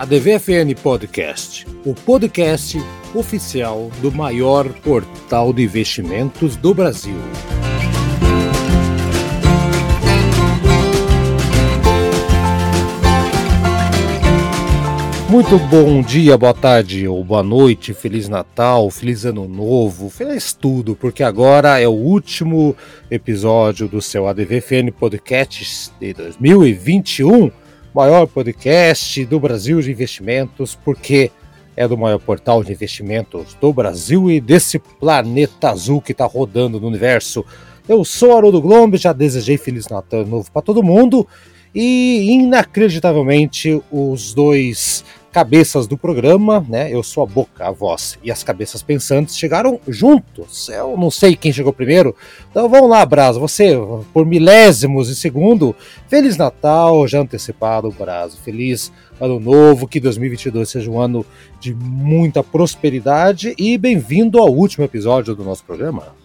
a DVFN Podcast, o podcast oficial do maior portal de investimentos do Brasil. Muito bom dia, boa tarde ou boa noite, Feliz Natal, Feliz Ano Novo, feliz tudo, porque agora é o último episódio do seu ADVFN Podcast de 2021 maior podcast do Brasil de investimentos, porque é do maior portal de investimentos do Brasil e desse planeta azul que está rodando no universo. Eu sou Haroldo Glombe, já desejei Feliz Natal novo para todo mundo e inacreditavelmente os dois cabeças do programa, né? Eu sou a boca, a voz e as cabeças pensantes chegaram juntos. Eu não sei quem chegou primeiro. Então vamos lá, Brasa, você por milésimos de segundo. Feliz Natal, já antecipado, Brasa. Feliz Ano Novo, que 2022 seja um ano de muita prosperidade e bem-vindo ao último episódio do nosso programa.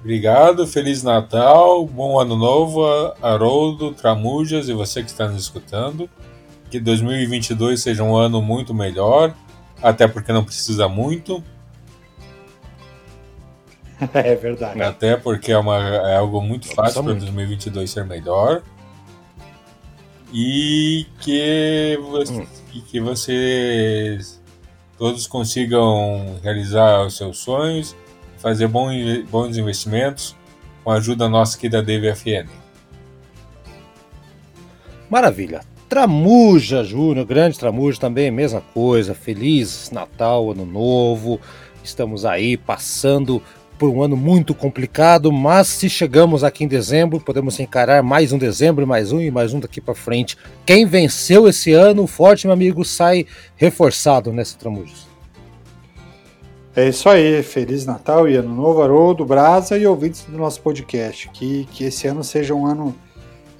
Obrigado, Feliz Natal, bom Ano Novo, Haroldo, Tramujas e você que está nos escutando que 2022 seja um ano muito melhor, até porque não precisa muito. É verdade. Até porque é, uma, é algo muito fácil para 2022 ser melhor. E que, hum. que vocês todos consigam realizar os seus sonhos, fazer bons, bons investimentos com a ajuda nossa aqui da DVFN. Maravilha. Tramuja Júnior, grande Tramuja também, mesma coisa. Feliz Natal, Ano Novo. Estamos aí passando por um ano muito complicado, mas se chegamos aqui em dezembro, podemos encarar mais um dezembro, mais um e mais um daqui para frente. Quem venceu esse ano, forte, meu amigo, sai reforçado nessa Tramujas. É isso aí, Feliz Natal e Ano Novo, Haroldo, Brasa e ouvintes do nosso podcast. Que, que esse ano seja um ano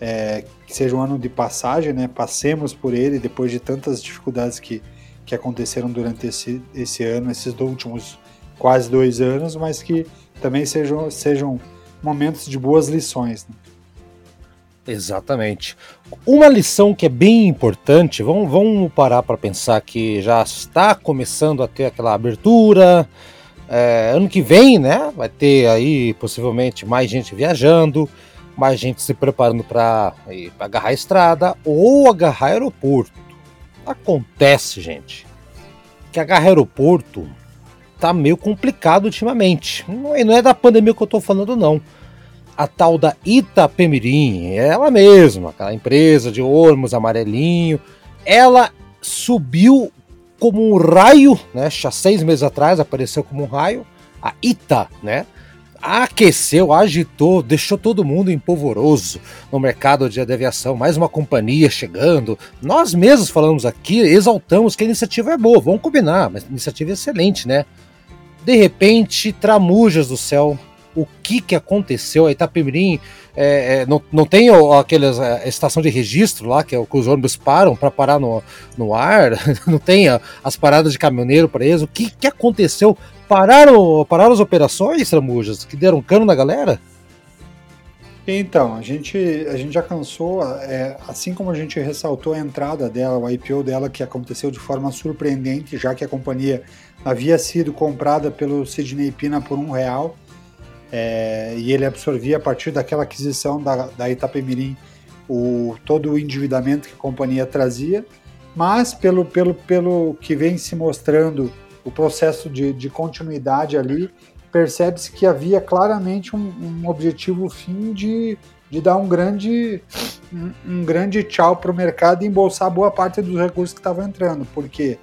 é, que seja um ano de passagem, né? Passemos por ele depois de tantas dificuldades que, que aconteceram durante esse, esse ano, esses últimos quase dois anos, mas que também sejam, sejam momentos de boas lições. Né? Exatamente. Uma lição que é bem importante, vamos, vamos parar para pensar que já está começando a ter aquela abertura. É, ano que vem, né? Vai ter aí possivelmente mais gente viajando mais gente se preparando para agarrar a estrada ou agarrar aeroporto. Acontece, gente, que agarrar aeroporto tá meio complicado ultimamente. E não é da pandemia que eu tô falando, não. A tal da Itapemirim, ela mesma, aquela empresa de ônibus amarelinho, ela subiu como um raio, né? Já seis meses atrás apareceu como um raio, a Ita, né? Aqueceu, agitou, deixou todo mundo empolvoroso no mercado de aviação. Mais uma companhia chegando. Nós mesmos falamos aqui, exaltamos que a iniciativa é boa, vamos combinar, mas iniciativa é excelente, né? De repente, tramujas do céu, o que que aconteceu? A Itapemirim é, é, não, não tem aquelas a estação de registro lá que, é, que os ônibus param para parar no, no ar, não tem a, as paradas de caminhoneiro para eles. O que que aconteceu Pararam, pararam as operações, Tramujas, que deram cano na galera? Então, a gente, a gente já cansou, é, assim como a gente ressaltou a entrada dela, o IPO dela, que aconteceu de forma surpreendente, já que a companhia havia sido comprada pelo Sidney Pina por um real, é, e ele absorvia a partir daquela aquisição da, da Itapemirim o, todo o endividamento que a companhia trazia, mas pelo, pelo, pelo que vem se mostrando o processo de, de continuidade ali, percebe-se que havia claramente um, um, objetivo fim de, de dar um grande, um, um grande tchau para o mercado e embolsar boa parte dos recursos que estavam entrando. Por quê?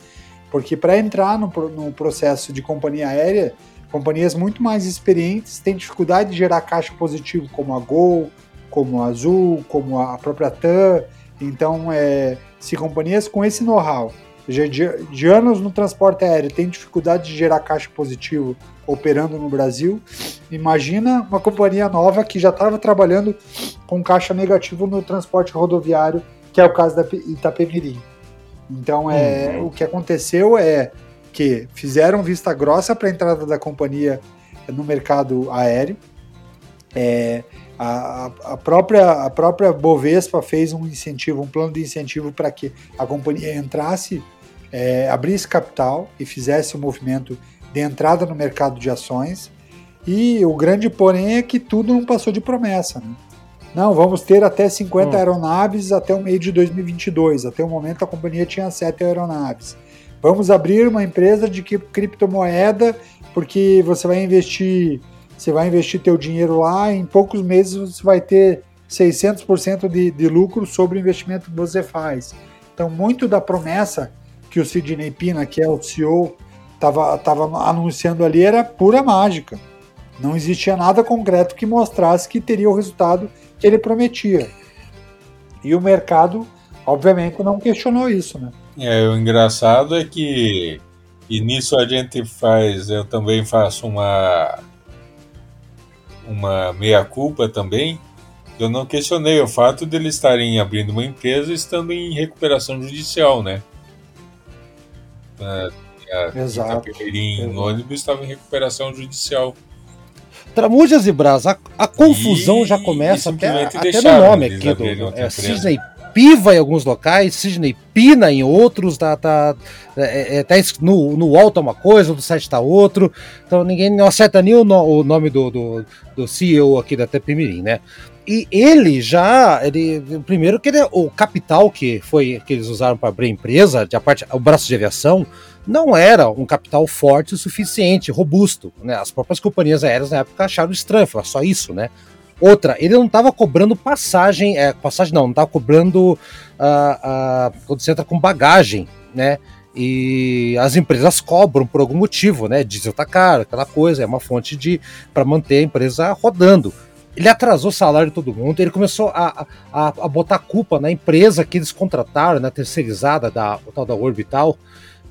Porque para entrar no, no processo de companhia aérea, companhias muito mais experientes têm dificuldade de gerar caixa positivo, como a Gol, como a Azul, como a própria TAM. Então, é, se companhias com esse know-how de, de, anos no transporte aéreo tem dificuldade de gerar caixa positivo operando no Brasil. Imagina uma companhia nova que já estava trabalhando com caixa negativo no transporte rodoviário, que é o caso da Itapemirim. Então, é, uhum. o que aconteceu é que fizeram vista grossa para a entrada da companhia no mercado aéreo. É, a, a, própria, a própria Bovespa fez um incentivo, um plano de incentivo para que a companhia entrasse é, abrisse capital e fizesse o um movimento de entrada no mercado de ações. E o grande porém é que tudo não passou de promessa. Né? Não, vamos ter até 50 hum. aeronaves até o meio de 2022. Até o momento a companhia tinha 7 aeronaves. Vamos abrir uma empresa de criptomoeda porque você vai investir, você vai investir teu dinheiro lá, em poucos meses você vai ter 600% de, de lucro sobre o investimento que você faz. Então, muito da promessa que o Sidney Pina, que é o CEO, estava anunciando ali era pura mágica. Não existia nada concreto que mostrasse que teria o resultado que ele prometia. E o mercado, obviamente, não questionou isso, né? É, o engraçado é que e nisso a gente faz, eu também faço uma uma meia culpa também. Eu não questionei o fato de eles estarem abrindo uma empresa estando em recuperação judicial, né? A, a, Exato. Em ônibus estava em recuperação judicial. Tramujas e Brás, a, a confusão e, já começa até, até no nome aqui do, é, Cisne Piva em alguns locais, Sidney Pina em outros, tá, tá, é, é, tá no, no UOL tá uma coisa, no site tá outro, então ninguém não acerta nem o, no, o nome do, do, do, CEO aqui da Tepimirim, né? E ele já, ele, primeiro que ele, o capital que foi que eles usaram para abrir a empresa, a parte, o braço de aviação, não era um capital forte o suficiente, robusto. Né? As próprias companhias aéreas na época acharam estranho, só isso, né? Outra, ele não estava cobrando passagem, é, passagem não, não estava cobrando uh, uh, quando você entra com bagagem, né? E as empresas cobram por algum motivo, né? Diesel tá caro, aquela coisa, é uma fonte de para manter a empresa rodando. Ele atrasou o salário de todo mundo, ele começou a, a, a botar culpa na empresa que eles contrataram, na terceirizada da tal da Orbital,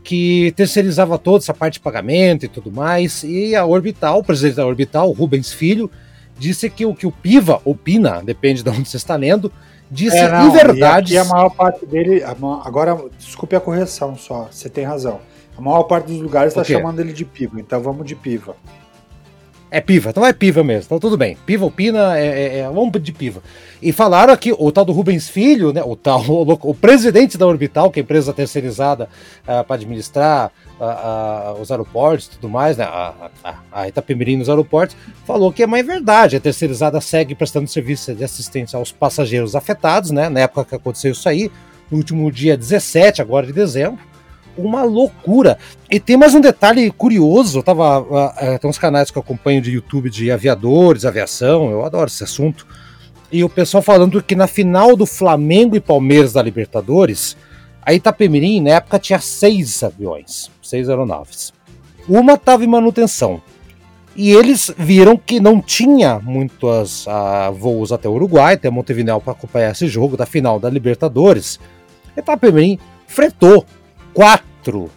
que terceirizava toda essa parte de pagamento e tudo mais. E a Orbital, o presidente da Orbital, Rubens Filho, disse que o que o Piva, ou Pina, depende de onde você está lendo, disse é, não, verdade. E a maior parte dele. Agora, desculpe a correção só, você tem razão. A maior parte dos lugares está chamando ele de Piva, então vamos de Piva. É piva, então é piva mesmo, então tudo bem. Piva ou pina, é, é, é vamos de piva. E falaram aqui, o tal do Rubens Filho, né, o tal, o, o presidente da Orbital, que é a empresa terceirizada uh, para administrar uh, os aeroportos e tudo mais, né, a, a, a Itapemirim nos aeroportos, falou que é mais verdade, a terceirizada segue prestando serviço de assistência aos passageiros afetados, né, na época que aconteceu isso aí, no último dia 17 agora de dezembro, uma loucura. E tem mais um detalhe curioso, eu tava, uh, tem uns canais que eu acompanho de YouTube de aviadores, aviação, eu adoro esse assunto. E o pessoal falando que na final do Flamengo e Palmeiras da Libertadores, a Itapemirim, na época, tinha seis aviões, seis aeronaves. Uma estava em manutenção. E eles viram que não tinha muitos uh, voos até o Uruguai, até Montevideo para acompanhar esse jogo da final da Libertadores. Itapemirim fretou quatro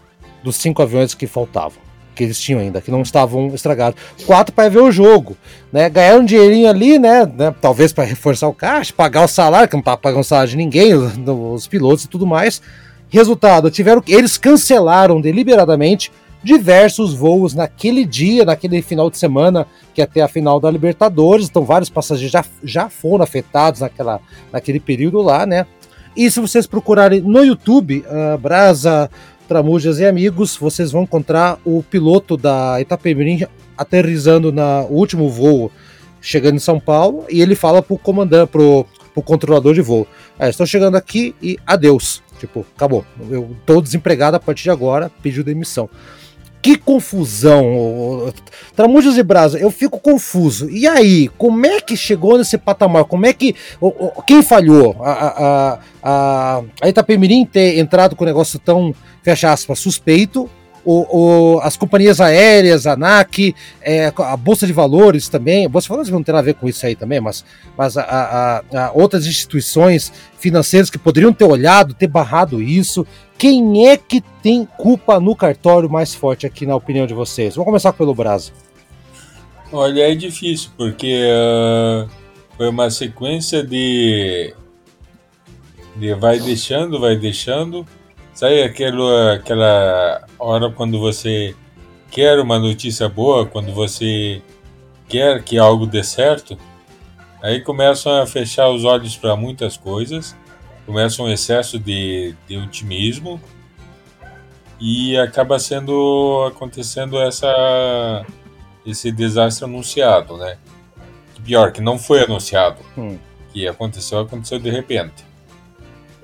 dos cinco aviões que faltavam, que eles tinham ainda, que não estavam estragados. Quatro para ver o jogo, né? Ganharam um dinheirinho ali, né? né? Talvez para reforçar o caixa, pagar o salário, que não estava pagando salário de ninguém, os, os pilotos e tudo mais. Resultado, tiveram eles cancelaram deliberadamente diversos voos naquele dia, naquele final de semana, que até a final da Libertadores. Então, vários passageiros já, já foram afetados naquela, naquele período lá, né? E se vocês procurarem no YouTube, uh, Brasa, Tramujas e Amigos, vocês vão encontrar o piloto da Itapemirim aterrizando no último voo, chegando em São Paulo, e ele fala pro comandante, pro, pro controlador de voo: ah, estou chegando aqui e adeus. Tipo, acabou. Eu tô desempregado a partir de agora, pediu demissão que confusão. Tramujas e Brasa, eu fico confuso. E aí, como é que chegou nesse patamar? Como é que. Quem falhou? A, a, a, a Itapemirim ter entrado com um negócio tão, fecha aspas, suspeito, o, o, as companhias aéreas, a ANAC, é, a Bolsa de Valores também, a Bolsa de Valores não tem nada a ver com isso aí também, mas, mas a, a, a outras instituições financeiras que poderiam ter olhado, ter barrado isso. Quem é que tem culpa no cartório mais forte aqui, na opinião de vocês? Vamos começar pelo Brasil. Olha, é difícil, porque uh, foi uma sequência de, de vai deixando, vai deixando, Sabe aquela, aquela hora quando você quer uma notícia boa, quando você quer que algo dê certo? Aí começam a fechar os olhos para muitas coisas, começa um excesso de, de otimismo e acaba sendo acontecendo essa esse desastre anunciado, né? Pior que não foi anunciado, hum. que aconteceu, aconteceu de repente.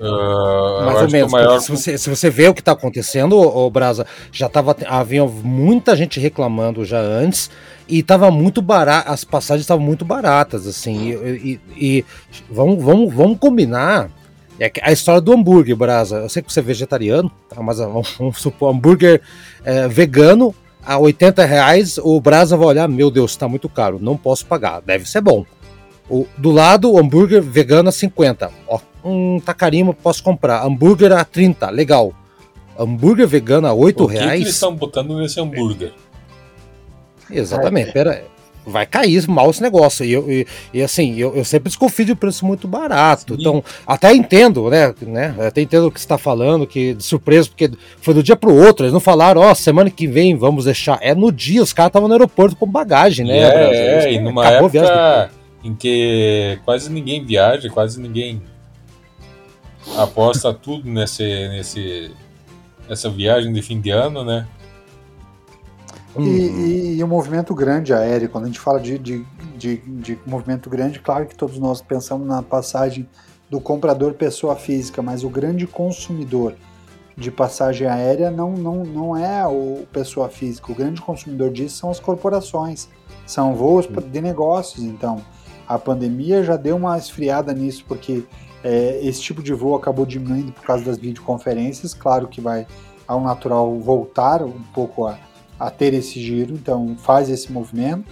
Uh, Mais ou menos. Maior... Se, você, se você vê o que está acontecendo, o Brasa, já tava, havia muita gente reclamando já antes e estava muito barato, as passagens estavam muito baratas, assim. E, e, e, vamos, vamos, vamos combinar. É a história do hambúrguer, Brasa. Eu sei que você é vegetariano, tá? mas vamos, vamos supor, hambúrguer é, vegano a 80 reais, o Brasa vai olhar, meu Deus, está muito caro, não posso pagar, deve ser bom. O, do lado, o hambúrguer vegano a 50. Ó, um tá carinho, posso comprar. Hambúrguer a 30, legal. Hambúrguer vegano a 8 o que reais. que eles estão botando nesse hambúrguer? Exatamente, é. pera vai cair mal esse negócio. E, e, e assim, eu, eu, sempre desconfio de preço muito barato. Sim. Então, até entendo, né, né? Até entendo o que você está falando, que de surpresa, porque foi do dia para o outro. Eles não falaram, ó, oh, semana que vem vamos deixar. É no dia, os caras estavam no aeroporto com bagagem, né? É, é e numa época em que quase ninguém viaja, quase ninguém aposta tudo nesse, nesse, nessa viagem de fim de ano, né? E, e, e um movimento grande aéreo, quando a gente fala de, de, de, de, movimento grande, claro que todos nós pensamos na passagem do comprador pessoa física, mas o grande consumidor de passagem aérea não, não, não é o pessoa física, o grande consumidor disso são as corporações, são voos de negócios, então a pandemia já deu uma esfriada nisso, porque é, esse tipo de voo acabou diminuindo por causa das videoconferências. Claro que vai, ao natural, voltar um pouco a, a ter esse giro, então faz esse movimento.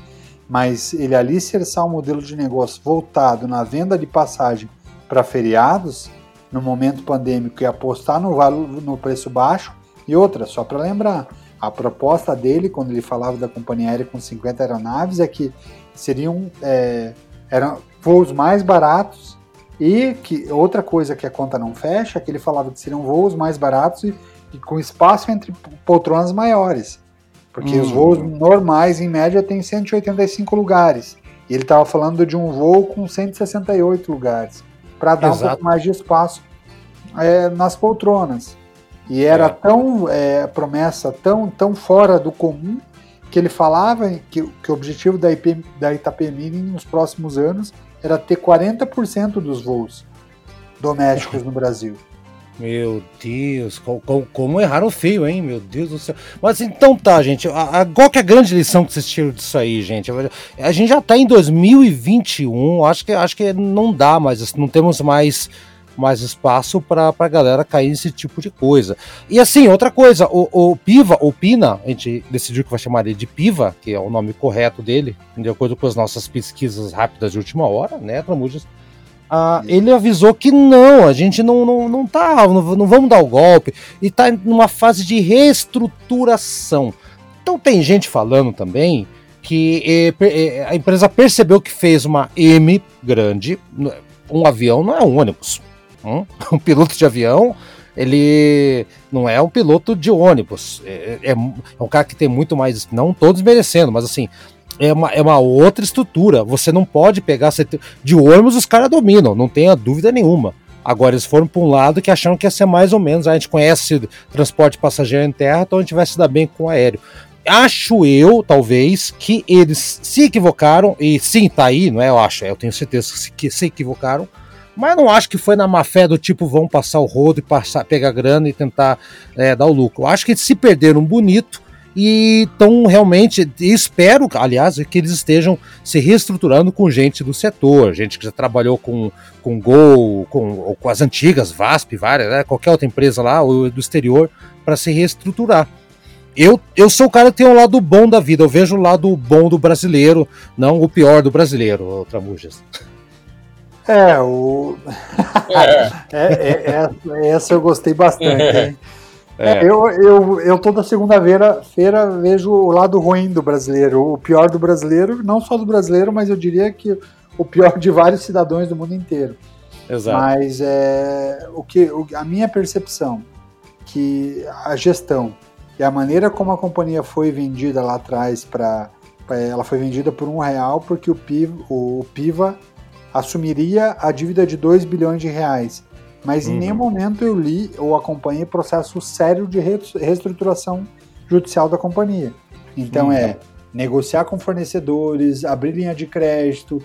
Mas ele alicerçar um modelo de negócio voltado na venda de passagem para feriados, no momento pandêmico, e apostar no, valor, no preço baixo. E outra, só para lembrar, a proposta dele, quando ele falava da companhia aérea com 50 aeronaves, é que seriam é, eram voos mais baratos e que outra coisa que a conta não fecha é que ele falava que seriam voos mais baratos e, e com espaço entre poltronas maiores. Porque hum. os voos normais, em média, têm 185 lugares. E ele estava falando de um voo com 168 lugares, para dar Exato. um pouco mais de espaço é, nas poltronas. E era é. tão é, promessa tão, tão fora do comum que ele falava que, que o objetivo da, IP, da Itapemirim nos próximos anos era ter 40% dos voos domésticos no Brasil. Meu Deus, como, como, erraram feio, hein? Meu Deus do céu. Mas então tá, gente. A, a, qual que é a grande lição que vocês tiram disso aí, gente? A gente já tá em 2021, acho que, acho que não dá mais, não temos mais mais espaço para a galera cair nesse tipo de coisa. E assim, outra coisa, o, o, Piva, o Pina, a gente decidiu que vai chamar ele de Piva, que é o nome correto dele, de acordo com as nossas pesquisas rápidas de última hora, né, Tramujas? Ah, ele avisou que não, a gente não, não, não tá, não, não vamos dar o golpe, e tá numa fase de reestruturação. Então tem gente falando também que eh, a empresa percebeu que fez uma M grande, um avião não é um ônibus, Hum? Um piloto de avião, ele não é um piloto de ônibus. É, é, é, um cara que tem muito mais. Não todos merecendo, mas assim. É uma, é uma outra estrutura. Você não pode pegar. De ônibus os caras dominam, não tenha dúvida nenhuma. Agora eles foram para um lado que acharam que ia ser mais ou menos. A gente conhece transporte passageiro em terra, então a gente vai se dar bem com o aéreo. Acho eu, talvez, que eles se equivocaram, e sim, tá aí, não é? Eu acho, eu tenho certeza que se equivocaram mas não acho que foi na má fé do tipo vão passar o rodo e passar, pegar grana e tentar é, dar o lucro. Eu acho que se perderam bonito e estão realmente, espero, aliás, que eles estejam se reestruturando com gente do setor, gente que já trabalhou com, com Gol, com, com as antigas, VASP, várias, né, qualquer outra empresa lá, ou do exterior, para se reestruturar. Eu, eu sou o cara que tem o um lado bom da vida, eu vejo o lado bom do brasileiro, não o pior do brasileiro, Tramujas. É, o. É. é, é, essa eu gostei bastante. É. é. Eu, eu, eu toda segunda-feira feira vejo o lado ruim do brasileiro, o pior do brasileiro, não só do brasileiro, mas eu diria que o pior de vários cidadãos do mundo inteiro. Exato. Mas é, o que, o, a minha percepção que a gestão e a maneira como a companhia foi vendida lá atrás para ela foi vendida por um real porque o Piva, o Piva assumiria a dívida de 2 bilhões de reais. mas uhum. em nenhum momento eu li ou acompanhei processo sério de reestruturação judicial da companhia. Então uhum. é negociar com fornecedores, abrir linha de crédito,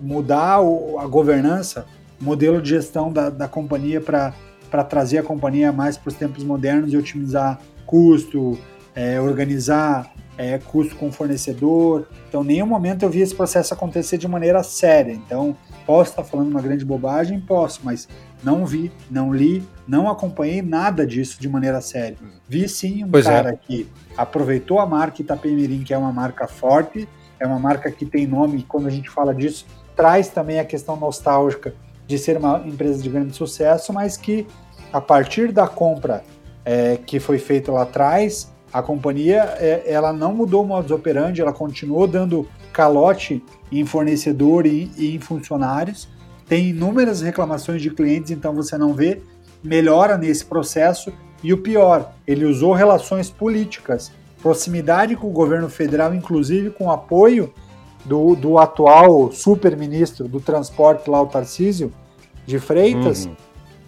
mudar a governança, modelo de gestão da, da companhia para trazer a companhia mais para os tempos modernos e otimizar custo, é, organizar é, custo com fornecedor. Então, em nenhum momento eu vi esse processo acontecer de maneira séria. Então, posso estar falando uma grande bobagem? Posso, mas não vi, não li, não acompanhei nada disso de maneira séria. Vi sim um pois é. cara é. que aproveitou a marca Itapemirim, que é uma marca forte, é uma marca que tem nome, e quando a gente fala disso, traz também a questão nostálgica de ser uma empresa de grande sucesso, mas que a partir da compra é, que foi feita lá atrás, a companhia é, ela não mudou o modus operandi, ela continuou dando calote em fornecedor e, e em funcionários. Tem inúmeras reclamações de clientes, então você não vê melhora nesse processo. E o pior, ele usou relações políticas, proximidade com o governo federal, inclusive com apoio do, do atual super-ministro do transporte lá, o Tarcísio de Freitas, uhum.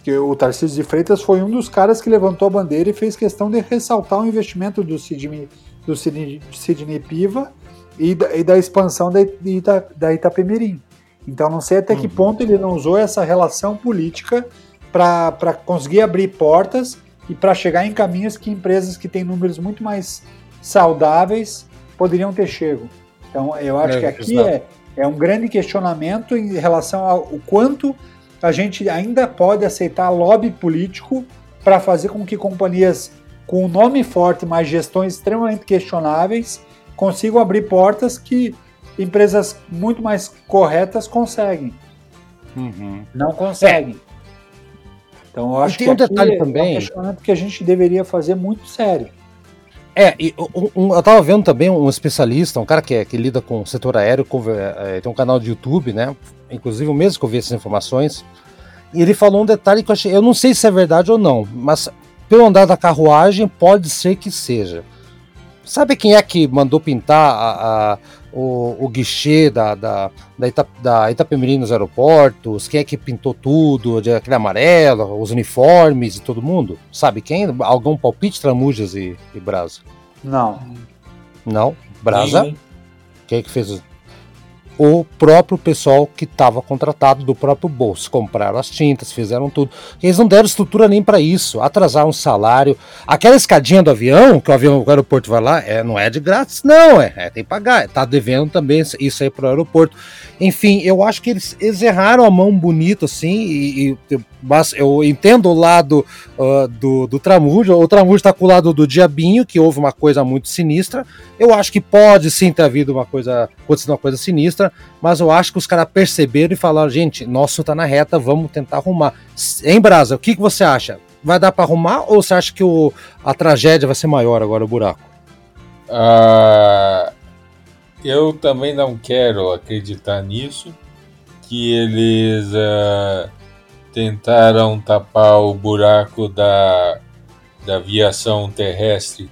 que o Tarcísio de Freitas foi um dos caras que levantou a bandeira e fez questão de ressaltar o investimento do Sidney, do Sidney, Sidney Piva e da, e da expansão da, Ita, da Itapemirim. Então não sei até uhum. que ponto ele não usou essa relação política para conseguir abrir portas e para chegar em caminhos que empresas que têm números muito mais saudáveis poderiam ter chego. Então, eu acho é, que aqui é, é um grande questionamento em relação ao quanto a gente ainda pode aceitar lobby político para fazer com que companhias com nome forte, mas gestões extremamente questionáveis, consigam abrir portas que empresas muito mais corretas conseguem. Uhum. Não conseguem. É. Então, eu acho que um detalhe também. é um questionamento que a gente deveria fazer muito sério. É, e um, um, eu tava vendo também um especialista, um cara que, é, que lida com o setor aéreo, com, é, tem um canal de YouTube, né? Inclusive o mesmo que eu vi essas informações. E ele falou um detalhe que eu achei. Eu não sei se é verdade ou não, mas pelo andar da carruagem, pode ser que seja. Sabe quem é que mandou pintar a, a o, o guichê da, da, da, Ita, da Itapemirim nos aeroportos, quem é que pintou tudo, aquele amarelo, os uniformes e todo mundo? Sabe quem? Algum palpite, Tramujas e, e Brasa? Não. Não? Brasa? Quem é que fez o próprio pessoal que estava contratado do próprio bolso. Compraram as tintas, fizeram tudo. Eles não deram estrutura nem para isso, atrasaram o salário. Aquela escadinha do avião, que o avião, o aeroporto vai lá, é, não é de grátis, não, é, é tem que pagar. Tá devendo também isso aí pro aeroporto. Enfim, eu acho que eles, eles erraram a mão bonito assim, e, e mas eu entendo o lado uh, do, do Tramujo. O Tramujo está com o lado do Diabinho, que houve uma coisa muito sinistra. Eu acho que pode sim ter havido uma coisa, acontecido uma coisa sinistra, mas eu acho que os caras perceberam e falaram: gente, nosso tá na reta, vamos tentar arrumar. Em Brasa, o que, que você acha? Vai dar para arrumar ou você acha que o, a tragédia vai ser maior agora, o buraco? Uh, eu também não quero acreditar nisso, que eles. Uh tentaram tapar o buraco da, da aviação terrestre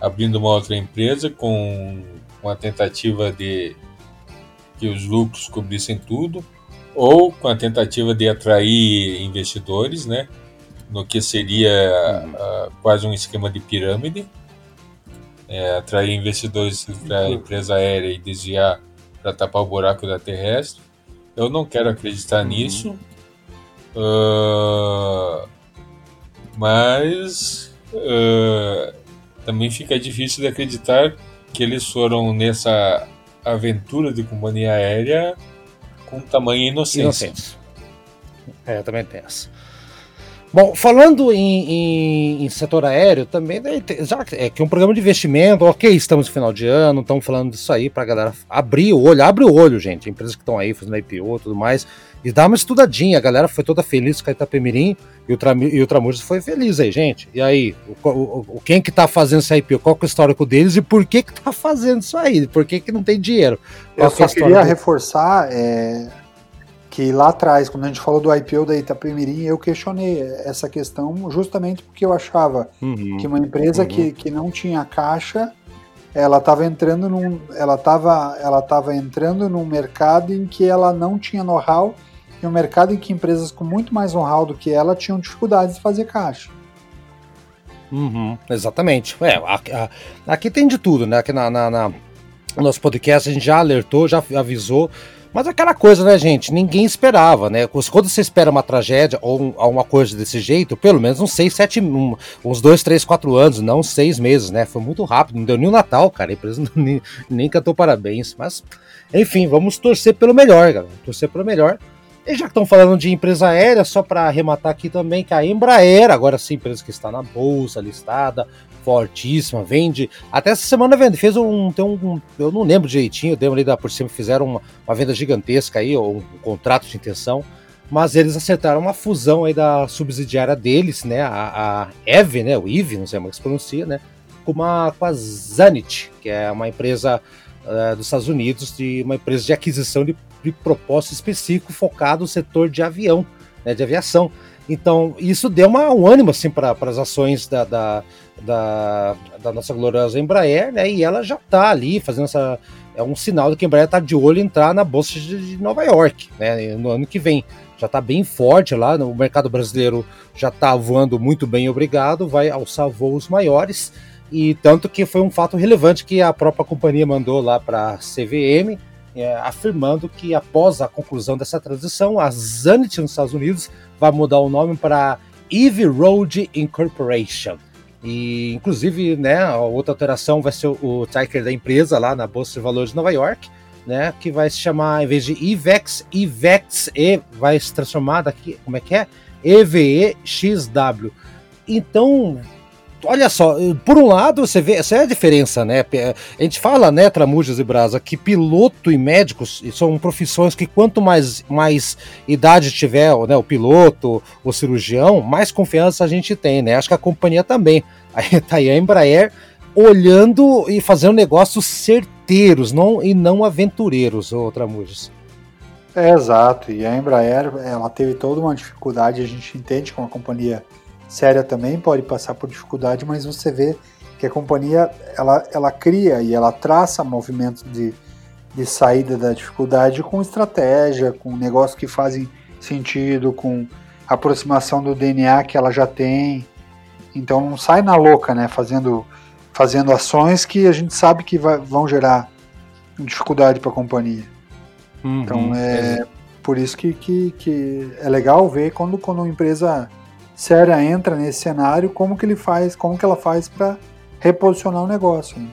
abrindo uma outra empresa com uma tentativa de que os lucros cobrissem tudo, ou com a tentativa de atrair investidores, né? No que seria uh, quase um esquema de pirâmide, é, atrair investidores para a empresa aérea e desviar para tapar o buraco da terrestre. Eu não quero acreditar uhum. nisso. Uh, mas uh, também fica difícil de acreditar que eles foram nessa aventura de companhia aérea com tamanha inocência. inocência. É, também essa. Bom, falando em, em, em, setor aéreo, também né, já é que é um programa de investimento, ok, estamos no final de ano, estamos falando disso aí para galera abrir o olho, abre o olho, gente, empresas que estão aí fazendo IPO e tudo mais, e dá uma estudadinha, a galera foi toda feliz com a Itapemirim, e o, e o Tramujas foi feliz aí, gente. E aí, o, o, quem que tá fazendo esse IPO, qual é o histórico deles e por que que tá fazendo isso aí, por que que não tem dinheiro? Qual Eu só que é queria reforçar, é que lá atrás, quando a gente falou do IPO da Itapemirim, eu questionei essa questão justamente porque eu achava uhum, que uma empresa uhum. que, que não tinha caixa, ela estava entrando num, ela tava, ela tava entrando num mercado em que ela não tinha know-how em um mercado em que empresas com muito mais know-how do que ela tinham dificuldades de fazer caixa. Uhum, exatamente. É, aqui, tem de tudo, né? Aqui na, na, na, no nosso podcast a gente já alertou, já avisou. Mas aquela coisa, né, gente? Ninguém esperava, né? Quando você espera uma tragédia ou uma coisa desse jeito, pelo menos uns seis, sete, um, uns dois, três, quatro anos, não seis meses, né? Foi muito rápido, não deu nem o Natal, cara. A empresa nem, nem cantou parabéns. Mas, enfim, vamos torcer pelo melhor, galera. Torcer pelo melhor. E já que estão falando de empresa aérea, só para arrematar aqui também que a Embraer, agora sim, empresa que está na bolsa, listada, fortíssima, vende. Até essa semana vende, fez um. Tem um eu não lembro direitinho, deu ali por cima, fizeram uma, uma venda gigantesca aí, ou um, contrato de intenção. Mas eles acertaram uma fusão aí da subsidiária deles, né? A, a EVE, né? O IVE, não sei como é que se pronuncia, né? Com, uma, com a Zanit, que é uma empresa uh, dos Estados Unidos, de uma empresa de aquisição de, de propósito específico focado no setor de avião, né? De aviação. Então, isso deu uma, um ânimo assim, para as ações da, da, da, da, nossa gloriosa Embraer, né? E ela já está ali fazendo essa. É um sinal de que a Embraer está de olho entrar na Bolsa de, de Nova York, né? No ano que vem. Já está bem forte lá, o mercado brasileiro já está voando muito bem, obrigado, vai alçar voos maiores. E tanto que foi um fato relevante que a própria companhia mandou lá para a CVM, é, afirmando que após a conclusão dessa transição, a Zanit nos Estados Unidos vai mudar o nome para Eve Road Incorporation. E, inclusive, né, a outra alteração vai ser o, ticker da empresa lá na Bolsa de Valores de Nova York, né, que vai se chamar, em vez de IVEX, IVEX E vai se transformar daqui, como é que é? EVEXW. Então, olha só, por um lado você vê, essa é a diferença, né? A gente fala, né, Tramujas e Brasa, que piloto e médicos são profissões que quanto mais, mais idade tiver, né, o piloto, o cirurgião, mais confiança a gente tem, né? Acho que a companhia também. Aí tá aí a Embraer olhando e fazendo negócios certeiros não, e não aventureiros, ô Tramujas. É, exato, e a Embraer, ela teve toda uma dificuldade, a gente entende que uma companhia séria também pode passar por dificuldade, mas você vê que a companhia ela, ela cria e ela traça movimentos de, de saída da dificuldade com estratégia, com negócios que fazem sentido, com aproximação do DNA que ela já tem. Então não sai na louca, né? Fazendo, fazendo ações que a gente sabe que vai, vão gerar dificuldade para a companhia. Uhum, então é, é, por isso que, que, que é legal ver quando, quando uma empresa séria entra nesse cenário, como que ele faz, como que ela faz para reposicionar o negócio. Né?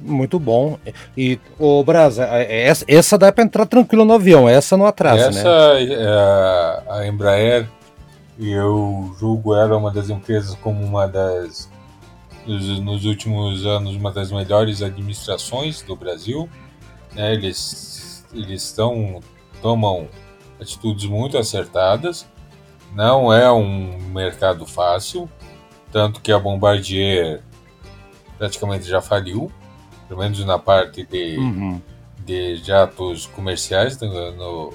Muito bom. E, o Brasa, essa, essa dá para entrar tranquilo no avião, essa não atrasa, essa, né? Essa, é, a Embraer, eu julgo ela uma das empresas como uma das, nos últimos anos, uma das melhores administrações do Brasil. Né? Eles, eles estão, tomam atitudes muito acertadas não é um mercado fácil, tanto que a Bombardier praticamente já faliu, pelo menos na parte de, uhum. de jatos comerciais, no, no,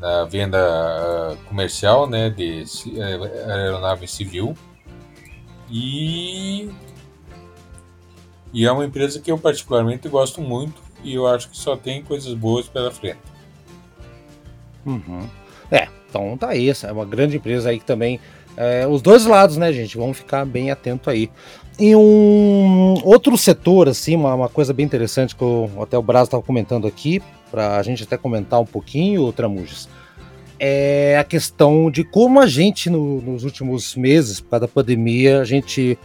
na venda ah, comercial né, de eh, aeronave civil. E, e é uma empresa que eu particularmente gosto muito e eu acho que só tem coisas boas pela frente. Uhum. É, então tá aí, é uma grande empresa aí que também. É, os dois lados, né, gente? Vamos ficar bem atento aí. Em um outro setor, assim, uma, uma coisa bem interessante que o, até o Brasil estava comentando aqui, para a gente até comentar um pouquinho, Tramujas, é a questão de como a gente, no, nos últimos meses, por causa da pandemia, a gente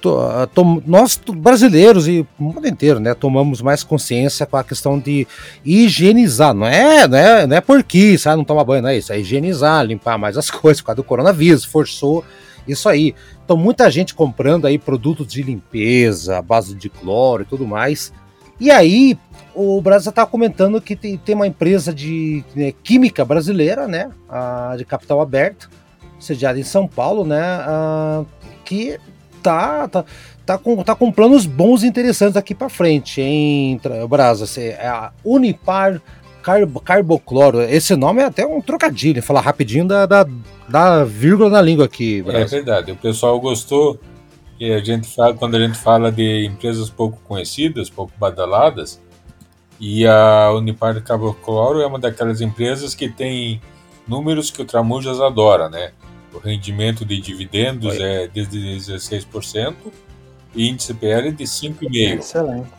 to, to, nós brasileiros e o mundo inteiro, né, tomamos mais consciência com a questão de higienizar, não é, não é, não é porque, sabe, não toma banho, não é isso, é higienizar, limpar mais as coisas por causa do coronavírus, forçou isso aí. Então muita gente comprando aí produtos de limpeza, base de cloro e tudo mais. E aí o Brasil está comentando que tem, tem, uma empresa de né, química brasileira, né, a, de capital aberto, sediada em São Paulo, né, a, que tá, tá, tá, com, tá com planos bons e interessantes aqui para frente, hein, Brasa? É a Unipar Carbo, Carbocloro. Esse nome é até um trocadilho, falar rapidinho da, da, da vírgula na língua aqui, Brasa. É verdade, o pessoal gostou. E a gente fala, quando a gente fala de empresas pouco conhecidas, pouco badaladas, E a Unipar Carbocloro é uma daquelas empresas que tem números que o Tramujas adora, né? O rendimento de dividendos Oi. é de 16% e índice PL de 5,5%. Excelente.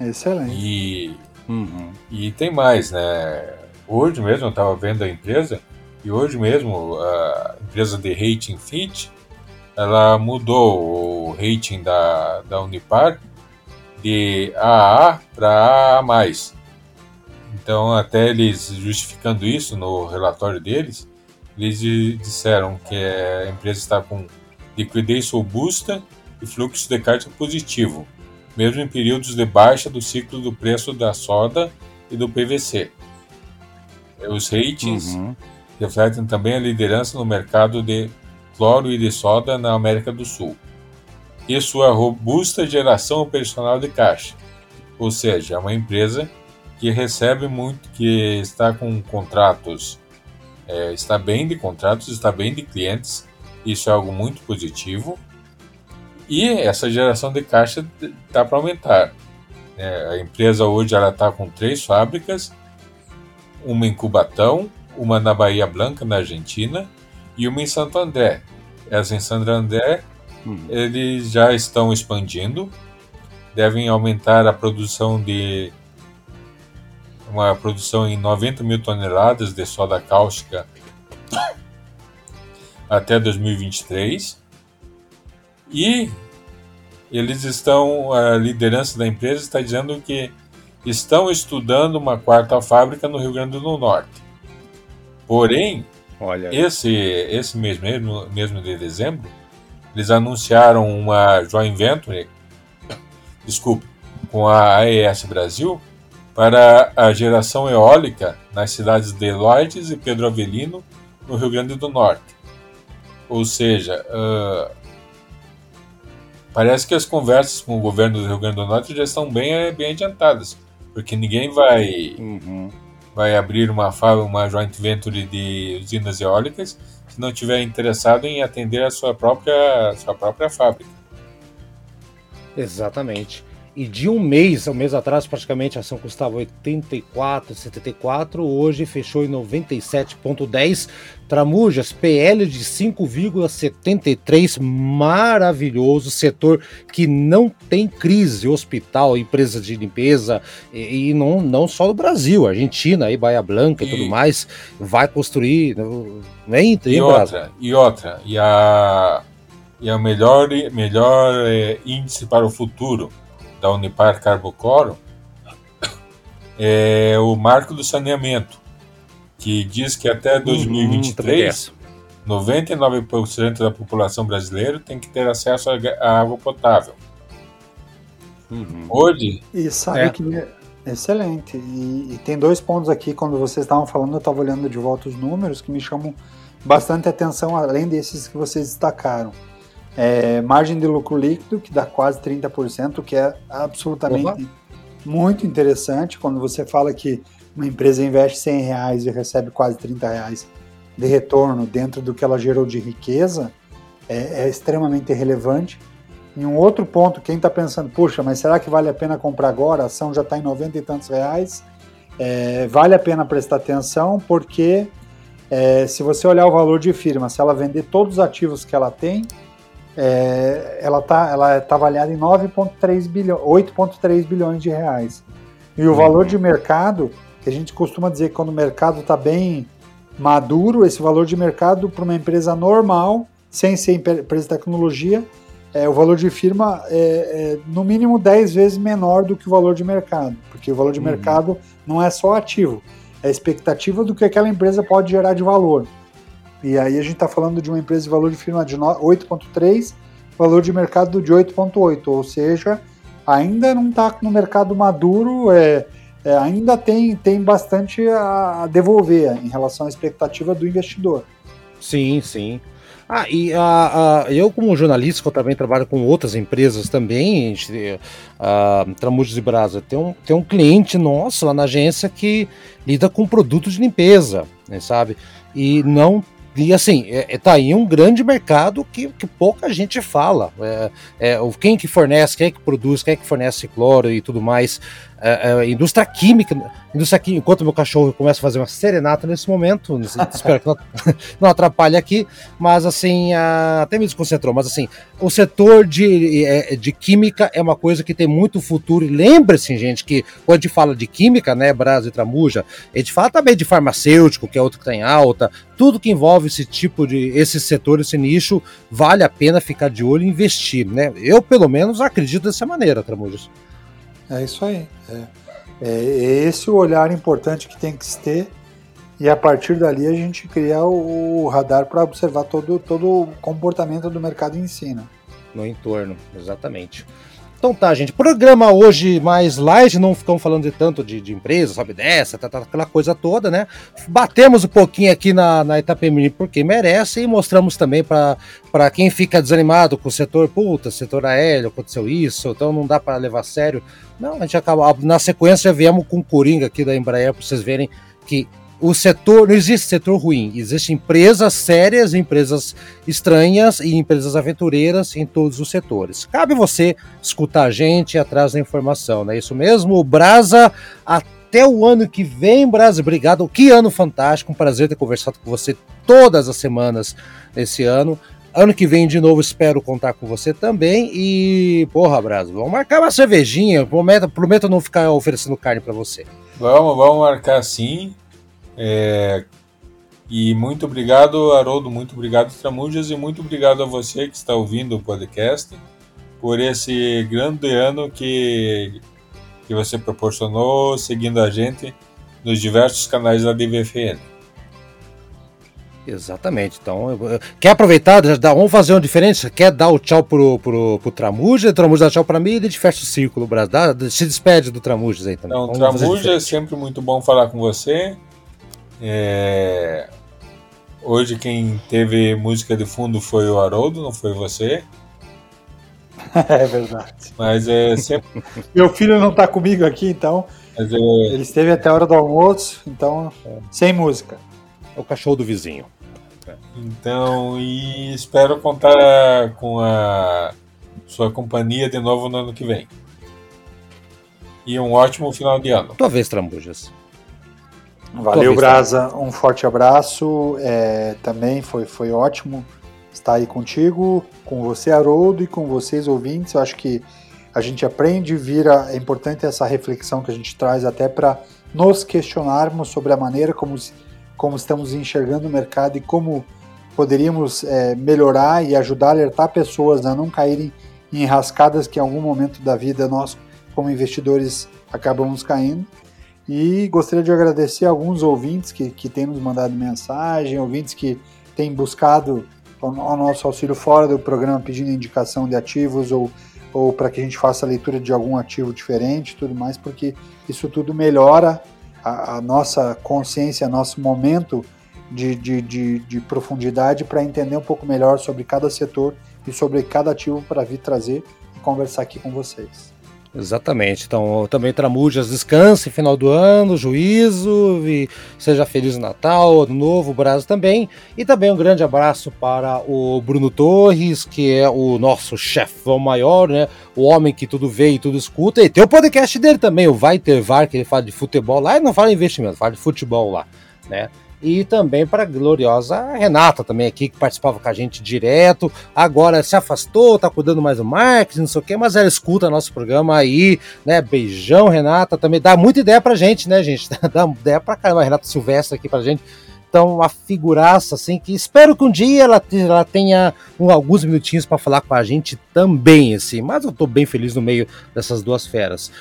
Excelente. E, uhum. e tem mais, né? Hoje mesmo eu estava vendo a empresa e hoje mesmo a empresa de rating Fitch ela mudou o rating da, da Unipar de AA para AA+. Então, até eles justificando isso no relatório deles, eles disseram que a empresa está com liquidez robusta e fluxo de caixa positivo, mesmo em períodos de baixa do ciclo do preço da soda e do PVC. Os ratings uhum. refletem também a liderança no mercado de cloro e de soda na América do Sul e sua robusta geração operacional de caixa, ou seja, é uma empresa que recebe muito, que está com contratos, é, está bem de contratos, está bem de clientes, isso é algo muito positivo. E essa geração de caixa está para aumentar. É, a empresa hoje ela está com três fábricas, uma em Cubatão, uma na Bahia Blanca, na Argentina, e uma em Santo André. Essa em Santo André, hum. eles já estão expandindo, devem aumentar a produção de uma produção em 90 mil toneladas de soda cáustica até 2023. E eles estão, a liderança da empresa está dizendo que estão estudando uma quarta fábrica no Rio Grande do Norte. Porém, Olha. esse esse mês mesmo, mesmo de dezembro, eles anunciaram uma joint venture, desculpe, com a AES Brasil para a geração eólica nas cidades de Lourdes e Pedro Avelino, no Rio Grande do Norte. Ou seja, uh, parece que as conversas com o governo do Rio Grande do Norte já estão bem, bem adiantadas, porque ninguém vai, uhum. vai abrir uma, uma joint venture de usinas eólicas se não estiver interessado em atender a sua própria, a sua própria fábrica. Exatamente. E de um mês, um mês atrás, praticamente a ação custava 84,74, hoje fechou em 97,10. Tramujas, PL de 5,73, maravilhoso. Setor que não tem crise, hospital, empresa de limpeza, e, e não, não só no Brasil, Argentina, aí, Baia Blanca e, e tudo mais, vai construir. Vem, e outra, e outra, e a, e a melhor, melhor é, índice para o futuro da Unipar Carbocoro é o marco do saneamento, que diz que até 2023 hum, 99% da população brasileira tem que ter acesso à água potável. Uhum. Hoje. E sabe é. que. É excelente. E, e, tem dois pontos aqui, quando vocês estavam falando, eu estava olhando de volta os números que me chamam bastante atenção, além desses que vocês destacaram. É, margem de lucro líquido, que dá quase 30%, que é absolutamente Opa. muito interessante quando você fala que uma empresa investe 100 reais e recebe quase 30 reais de retorno dentro do que ela gerou de riqueza, é, é extremamente relevante. E um outro ponto, quem está pensando, puxa, mas será que vale a pena comprar agora? A ação já está em 90 e tantos reais. É, vale a pena prestar atenção, porque é, se você olhar o valor de firma, se ela vender todos os ativos que ela tem, é, ela está ela tá avaliada em 9,3 bilhões, 8,3 bilhões de reais. E o valor de mercado, que a gente costuma dizer que quando o mercado está bem maduro, esse valor de mercado para uma empresa normal, sem ser empresa de tecnologia, é, o valor de firma é, é, no mínimo 10 vezes menor do que o valor de mercado, porque o valor de uhum. mercado não é só ativo, é a expectativa do que aquela empresa pode gerar de valor. E aí a gente está falando de uma empresa de valor de firma de 8,3, valor de mercado de 8,8, ou seja, ainda não está no mercado maduro, é, é, ainda tem, tem bastante a devolver em relação à expectativa do investidor. Sim, sim. Ah, e a, eu, como jornalista, eu também trabalho com outras empresas também, a Tramujas e Brasa, tem um, tem um cliente nosso lá na agência que lida com produtos de limpeza, né, sabe? E não e assim, é, é, tá aí um grande mercado que, que pouca gente fala. É, é, quem que fornece, quem que produz, quem que fornece cloro e tudo mais. É, é, indústria química, indústria química, enquanto meu cachorro começa a fazer uma serenata nesse momento, espero que não, não, atrapalhe aqui, mas assim, a, até me desconcentrou, mas assim, o setor de, é, de química é uma coisa que tem muito futuro, e lembre-se, gente, que quando a gente fala de química, né, Brasil e Tramuja, a gente fala também de farmacêutico, que é outro que está em alta, tudo que envolve esse tipo de, esse setor, esse nicho, vale a pena ficar de olho e investir, né, eu pelo menos acredito dessa maneira, Tramujas. É isso aí. É. é esse o olhar importante que tem que se ter e a partir dali a gente cria o, radar para observar todo, todo o comportamento do mercado em si. Né? No entorno, exatamente. Então tá, gente. Programa hoje mais light, não ficamos falando de tanto de, de empresa, sabe dessa, tá, tá, aquela coisa toda, né? Batemos um pouquinho aqui na, na Itapemirim porque merece e mostramos também para quem fica desanimado com o setor, puta, setor aéreo, aconteceu isso, então não dá para levar a sério. Não, a gente acaba. Na sequência viemos com o Coringa aqui da Embraer para vocês verem que o setor, não existe setor ruim, existem empresas sérias, empresas estranhas e empresas aventureiras em todos os setores. Cabe você escutar a gente atrás da informação, não é isso mesmo? O Brasa, até o ano que vem, Brasa, obrigado. Que ano fantástico, um prazer ter conversado com você todas as semanas nesse ano. Ano que vem, de novo, espero contar com você também. E, porra, Brasa, vamos marcar uma cervejinha. Prometo, prometo não ficar oferecendo carne para você. Vamos, vamos marcar sim. É, e muito obrigado, Haroldo, muito obrigado, Tramujas, e muito obrigado a você que está ouvindo o podcast por esse grande ano que, que você proporcionou seguindo a gente nos diversos canais da DVFN. Exatamente. Então, quer aproveitar? Vamos fazer uma diferença? Quer dar o tchau pro, pro, pro Tramuja? O Tramuja dá tchau pra mim e ele fecha o círculo, Brasil. Se despede do Tramujas aí também. Então, Tramuja, é sempre muito bom falar com você. É... Hoje quem teve música de fundo foi o Haroldo, não foi você. É verdade. Mas é sempre. Meu filho não está comigo aqui, então. É... Ele esteve até a hora do almoço, então é. sem música. É o cachorro do vizinho. Então, e espero contar com a sua companhia de novo no ano que vem. E um ótimo final de ano. Tua vez, Trambujas. Valeu, Graza. Um forte abraço. É, também foi, foi ótimo estar aí contigo, com você, Haroldo, e com vocês, ouvintes. Eu acho que a gente aprende, vira. É importante essa reflexão que a gente traz até para nos questionarmos sobre a maneira como, como estamos enxergando o mercado e como poderíamos é, melhorar e ajudar a alertar pessoas a não caírem em enrascadas que em algum momento da vida nós, como investidores, acabamos caindo. E gostaria de agradecer alguns ouvintes que, que têm nos mandado mensagem, ouvintes que têm buscado o, o nosso auxílio fora do programa pedindo indicação de ativos ou, ou para que a gente faça a leitura de algum ativo diferente tudo mais, porque isso tudo melhora a, a nossa consciência, nosso momento de, de, de, de profundidade para entender um pouco melhor sobre cada setor e sobre cada ativo para vir trazer e conversar aqui com vocês. Exatamente. Então, também Tramujas, descanse final do ano, juízo, e seja feliz Natal, Novo, Brasil também. E também um grande abraço para o Bruno Torres, que é o nosso chefão maior, né? O homem que tudo vê e tudo escuta. E tem o podcast dele também, o Vai Ter VAR, que ele fala de futebol lá, e não fala investimento, fala de futebol lá, né? E também para a gloriosa Renata também aqui, que participava com a gente direto, agora se afastou, tá cuidando mais do marketing, não sei o que, mas ela escuta nosso programa aí, né, beijão Renata, também dá muita ideia pra gente, né gente, dá ideia pra caramba, Renata Silvestre aqui pra gente, então uma figuraça assim, que espero que um dia ela, ela tenha um, alguns minutinhos para falar com a gente também, assim, mas eu tô bem feliz no meio dessas duas feras.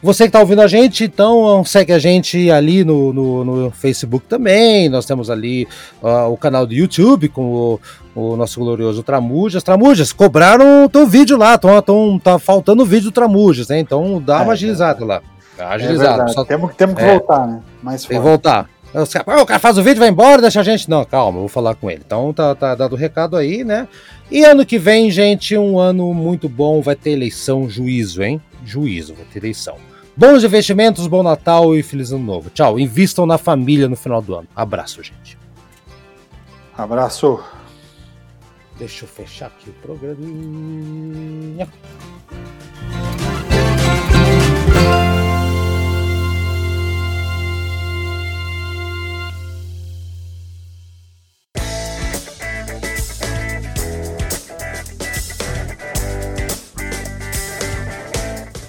Você que está ouvindo a gente, então segue a gente ali no, no, no Facebook também. Nós temos ali uh, o canal do YouTube com o, o, nosso glorioso Tramujas. Tramujas, cobraram o teu vídeo lá, tão, tão, tá faltando o vídeo do Tramujas, né? Então dá é, uma agilizada é. lá. Agilizado. É Só... Temos, temos que é. voltar, né? Mais Tem que voltar. o cara faz o vídeo, vai embora, deixa a gente. Não, calma, eu vou falar com ele. Então tá, tá dado o recado aí, né? E ano que vem, gente, um ano muito bom. Vai ter eleição, juízo, hein? Juízo, vai ter eleição. Bons investimentos, bom Natal e feliz ano novo. Tchau. Invistam na família no final do ano. Abraço, gente. Abraço. Deixa eu fechar aqui o programinha.